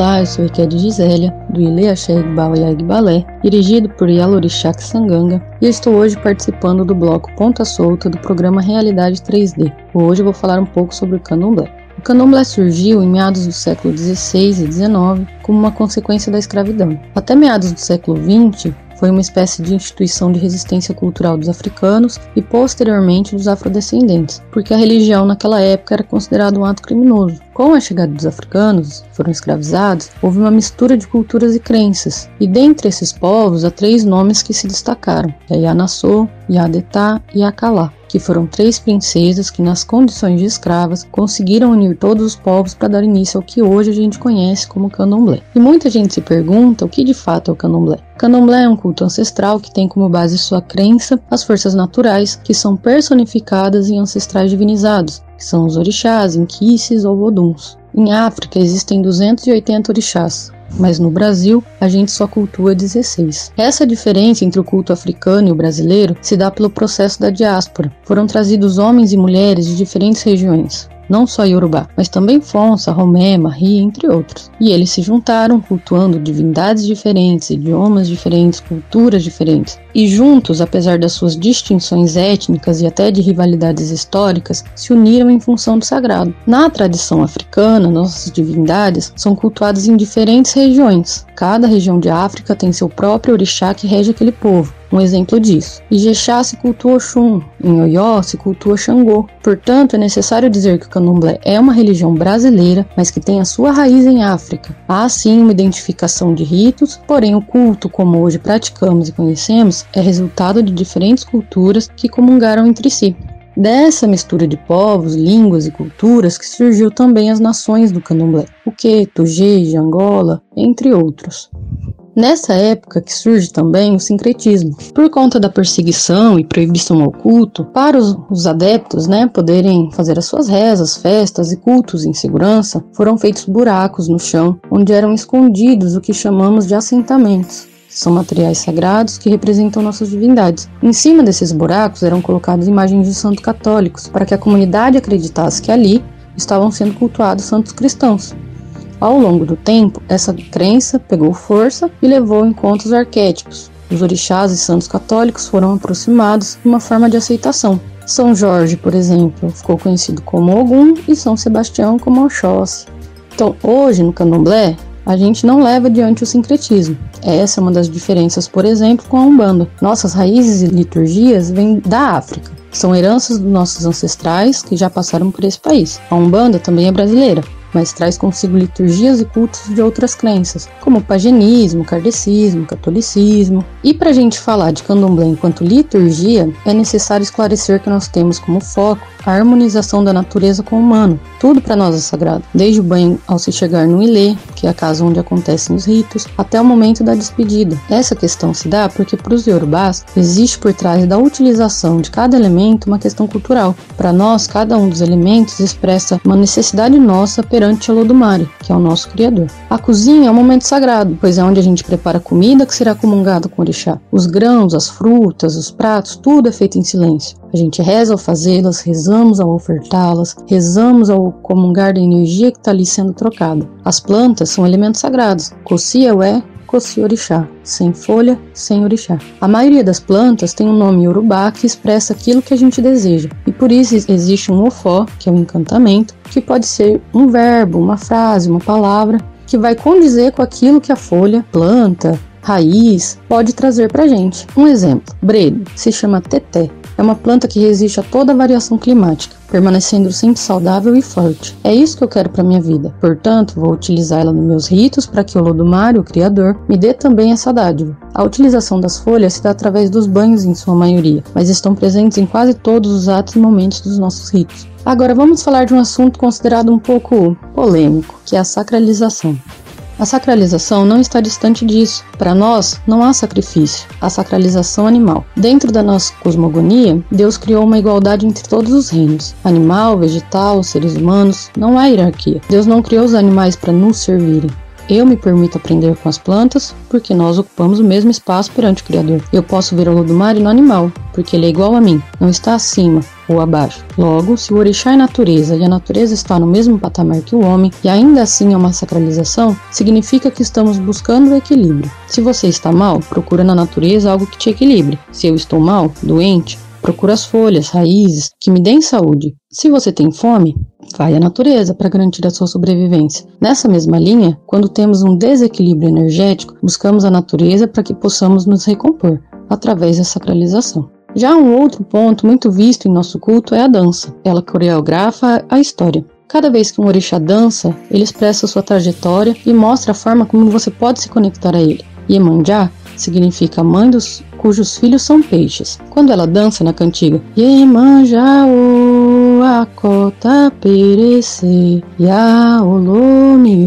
Olá, eu sou Ikede Gisélia, do Ile Axé Igbalayag Balé, dirigido por Yalorixak Sanganga, e estou hoje participando do bloco Ponta Solta do programa Realidade 3D. Hoje vou falar um pouco sobre o candomblé. O candomblé surgiu em meados do século XVI e XIX como uma consequência da escravidão. Até meados do século XX, foi uma espécie de instituição de resistência cultural dos africanos e posteriormente dos afrodescendentes, porque a religião naquela época era considerada um ato criminoso. Com a chegada dos africanos, que foram escravizados, houve uma mistura de culturas e crenças, e dentre esses povos há três nomes que se destacaram: Yanassô, Yadetá e Akalá que foram três princesas que, nas condições de escravas, conseguiram unir todos os povos para dar início ao que hoje a gente conhece como candomblé. E muita gente se pergunta o que de fato é o candomblé. Candomblé é um culto ancestral que tem como base sua crença as forças naturais, que são personificadas em ancestrais divinizados, que são os orixás, inquices ou oduns. Em África existem 280 orixás, mas no Brasil a gente só cultua 16. Essa diferença entre o culto africano e o brasileiro se dá pelo processo da diáspora. Foram trazidos homens e mulheres de diferentes regiões não só Yorubá, mas também Fonsa, Romé, Marri, entre outros. E eles se juntaram cultuando divindades diferentes, idiomas diferentes, culturas diferentes. E juntos, apesar das suas distinções étnicas e até de rivalidades históricas, se uniram em função do sagrado. Na tradição africana, nossas divindades são cultuadas em diferentes regiões. Cada região de África tem seu próprio orixá que rege aquele povo um exemplo disso. Ijexá se cultua Oxum, em Oió se cultua Xangô. Portanto, é necessário dizer que o candomblé é uma religião brasileira, mas que tem a sua raiz em África. Há sim uma identificação de ritos, porém o culto, como hoje praticamos e conhecemos, é resultado de diferentes culturas que comungaram entre si. Dessa mistura de povos, línguas e culturas que surgiu também as nações do candomblé, o Queto, Jeje, Angola, entre outros. Nessa época que surge também o sincretismo. Por conta da perseguição e proibição ao culto, para os, os, adeptos né, poderem fazer as suas rezas, festas e cultos em segurança, foram feitos buracos no chão onde eram escondidos o que chamamos de assentamentos. São materiais sagrados que representam nossas divindades. Em cima desses buracos eram colocadas imagens de santos católicos, para que a comunidade acreditasse que ali estavam sendo cultuados santos cristãos. Ao longo do tempo, essa crença pegou força e levou em conta os arquétipos. Os orixás e santos católicos foram aproximados de uma forma de aceitação. São Jorge, por exemplo, ficou conhecido como Ogum e São Sebastião como Oxóssi. Então, hoje no candomblé, a gente não leva adiante o sincretismo. Essa é uma das diferenças, por exemplo, com a Umbanda. Nossas raízes e liturgias vêm da África. São heranças dos nossos ancestrais que já passaram por esse país. A Umbanda também é brasileira, mas traz consigo liturgias e cultos de outras crenças, como paganismo, kardecismo, catolicismo. E para a gente falar de candomblé enquanto liturgia, é necessário esclarecer que nós temos como foco a harmonização da natureza com o humano. Tudo para nós é sagrado, desde o banho ao se chegar no ilê, que é a casa onde acontecem os ritos, até o momento da despedida. Essa questão se dá porque para os iorubás existe por trás da utilização de cada elemento uma questão cultural. Para nós, cada um dos elementos expressa uma necessidade nossa perante Olodumare, que é o nosso criador. A cozinha é um momento sagrado, pois é onde a gente prepara a comida que será comungada com o orixá. Os grãos, as frutas, os pratos, tudo é feito em silêncio. A gente reza ao fazê-las, rezamos ao ofertá-las, rezamos ao comungar da energia que está ali sendo trocada. As plantas são elementos sagrados. Coci o é, Coci orixá, sem folha, sem orixá. A maioria das plantas tem um nome urubá que expressa aquilo que a gente deseja, e por isso existe um ofó, que é um encantamento, que pode ser um verbo, uma frase, uma palavra, que vai condizer com aquilo que a folha, planta, raiz pode trazer para gente. Um exemplo: bredo se chama teté, é uma planta que resiste a toda variação climática, permanecendo sempre saudável e forte. É isso que eu quero para minha vida. Portanto, vou utilizá-la nos meus ritos para que o Lodumare, o Criador, me dê também essa dádiva. A utilização das folhas se dá através dos banhos em sua maioria, mas estão presentes em quase todos os atos e momentos dos nossos ritos. Agora vamos falar de um assunto considerado um pouco polêmico, que é a sacralização. A sacralização não está distante disso. Para nós, não há sacrifício, há sacralização animal. Dentro da nossa cosmogonia, Deus criou uma igualdade entre todos os reinos: animal, vegetal, seres humanos, não há hierarquia. Deus não criou os animais para nos servirem. Eu me permito aprender com as plantas porque nós ocupamos o mesmo espaço perante o Criador. Eu posso ver o Lodumare no animal porque ele é igual a mim, não está acima ou abaixo. Logo, se o orixá é natureza e a natureza está no mesmo patamar que o homem e ainda assim é uma sacralização, significa que estamos buscando o equilíbrio. Se você está mal, procura na natureza algo que te equilibre. Se eu estou mal, doente, procura as folhas, raízes que me deem saúde. Se você tem fome, vai à natureza para garantir a sua sobrevivência. Nessa mesma linha, quando temos um desequilíbrio energético, buscamos a natureza para que possamos nos recompor através da sacralização. Já um outro ponto muito visto em nosso culto é a dança. Ela coreografa a história. Cada vez que um orixá dança, ele expressa sua trajetória e mostra a forma como você pode se conectar a ele. Iemanjá significa mãe dos cujos filhos são peixes. Quando ela dança na cantiga Iemanjá o akota perece yaolomio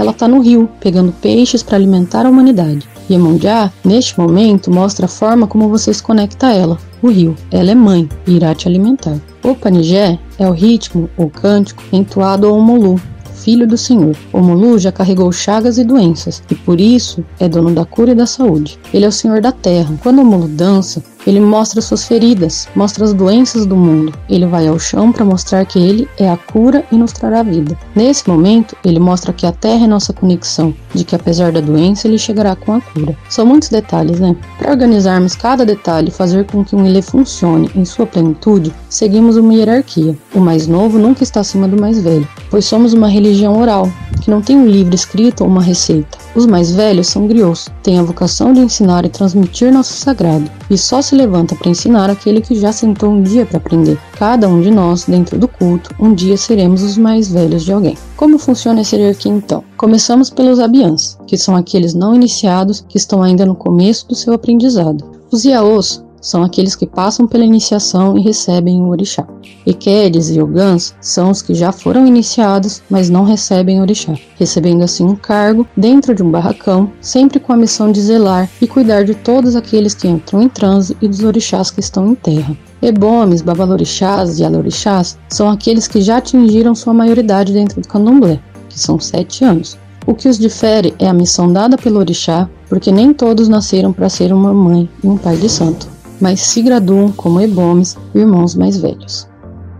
ela está no rio, pegando peixes para alimentar a humanidade. Iemanjá, neste momento, mostra a forma como você se conecta a ela, o rio. Ela é mãe e irá te alimentar. O panigé é o ritmo ou cântico entoado ao Molu, filho do Senhor. O Molu já carregou chagas e doenças, e por isso é dono da cura e da saúde. Ele é o Senhor da terra. Quando o Molu dança, ele mostra suas feridas, mostra as doenças do mundo. Ele vai ao chão para mostrar que ele é a cura e nos trará vida. Nesse momento, ele mostra que a terra é nossa conexão, de que apesar da doença, ele chegará com a cura. São muitos detalhes, né? Para organizarmos cada detalhe e fazer com que um ilê funcione em sua plenitude, seguimos uma hierarquia. O mais novo nunca está acima do mais velho, pois somos uma religião oral, não tem um livro escrito ou uma receita. Os mais velhos são griots, têm a vocação de ensinar e transmitir nosso sagrado, e só se levanta para ensinar aquele que já sentou um dia para aprender. Cada um de nós, dentro do culto, um dia seremos os mais velhos de alguém. Como funciona essa hierarquia então? Começamos pelos abiãs, que são aqueles não iniciados que estão ainda no começo do seu aprendizado. Os iaôs são aqueles que passam pela iniciação e recebem o orixá. Equedes e Ogãs são os que já foram iniciados, mas não recebem orixá, recebendo assim um cargo dentro de um barracão, sempre com a missão de zelar e cuidar de todos aqueles que entram em transe e dos orixás que estão em terra. Ebomes, babalorixás e alorixás são aqueles que já atingiram sua maioridade dentro do candomblé, que são sete anos. O que os difere é a missão dada pelo orixá, porque nem todos nasceram para ser uma mãe e um pai de santo mas se graduam como ebomes, irmãos mais velhos.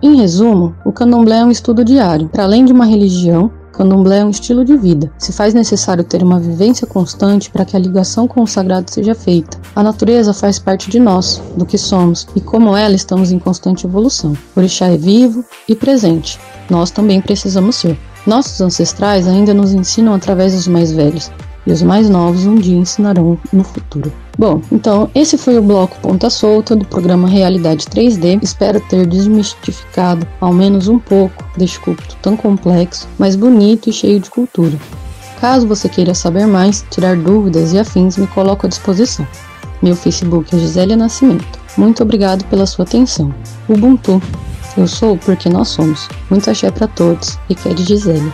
Em resumo, o candomblé é um estudo diário. Para além de uma religião, candomblé é um estilo de vida. Se faz necessário ter uma vivência constante para que a ligação com o sagrado seja feita. A natureza faz parte de nós, do que somos, e como ela estamos em constante evolução. O orixá é vivo e presente. Nós também precisamos ser. Nossos ancestrais ainda nos ensinam através dos mais velhos, e os mais novos um dia ensinarão no futuro. Bom, então esse foi o bloco Ponta Solta do programa Realidade 3D. Espero ter desmistificado ao menos um pouco deste culto tão complexo, mas bonito e cheio de cultura. Caso você queira saber mais, tirar dúvidas e afins, me coloco à disposição. Meu Facebook é Gisélia Nascimento. Muito obrigado pela sua atenção. Ubuntu. Eu sou porque nós somos. Muito axé para todos e quer Gisélia.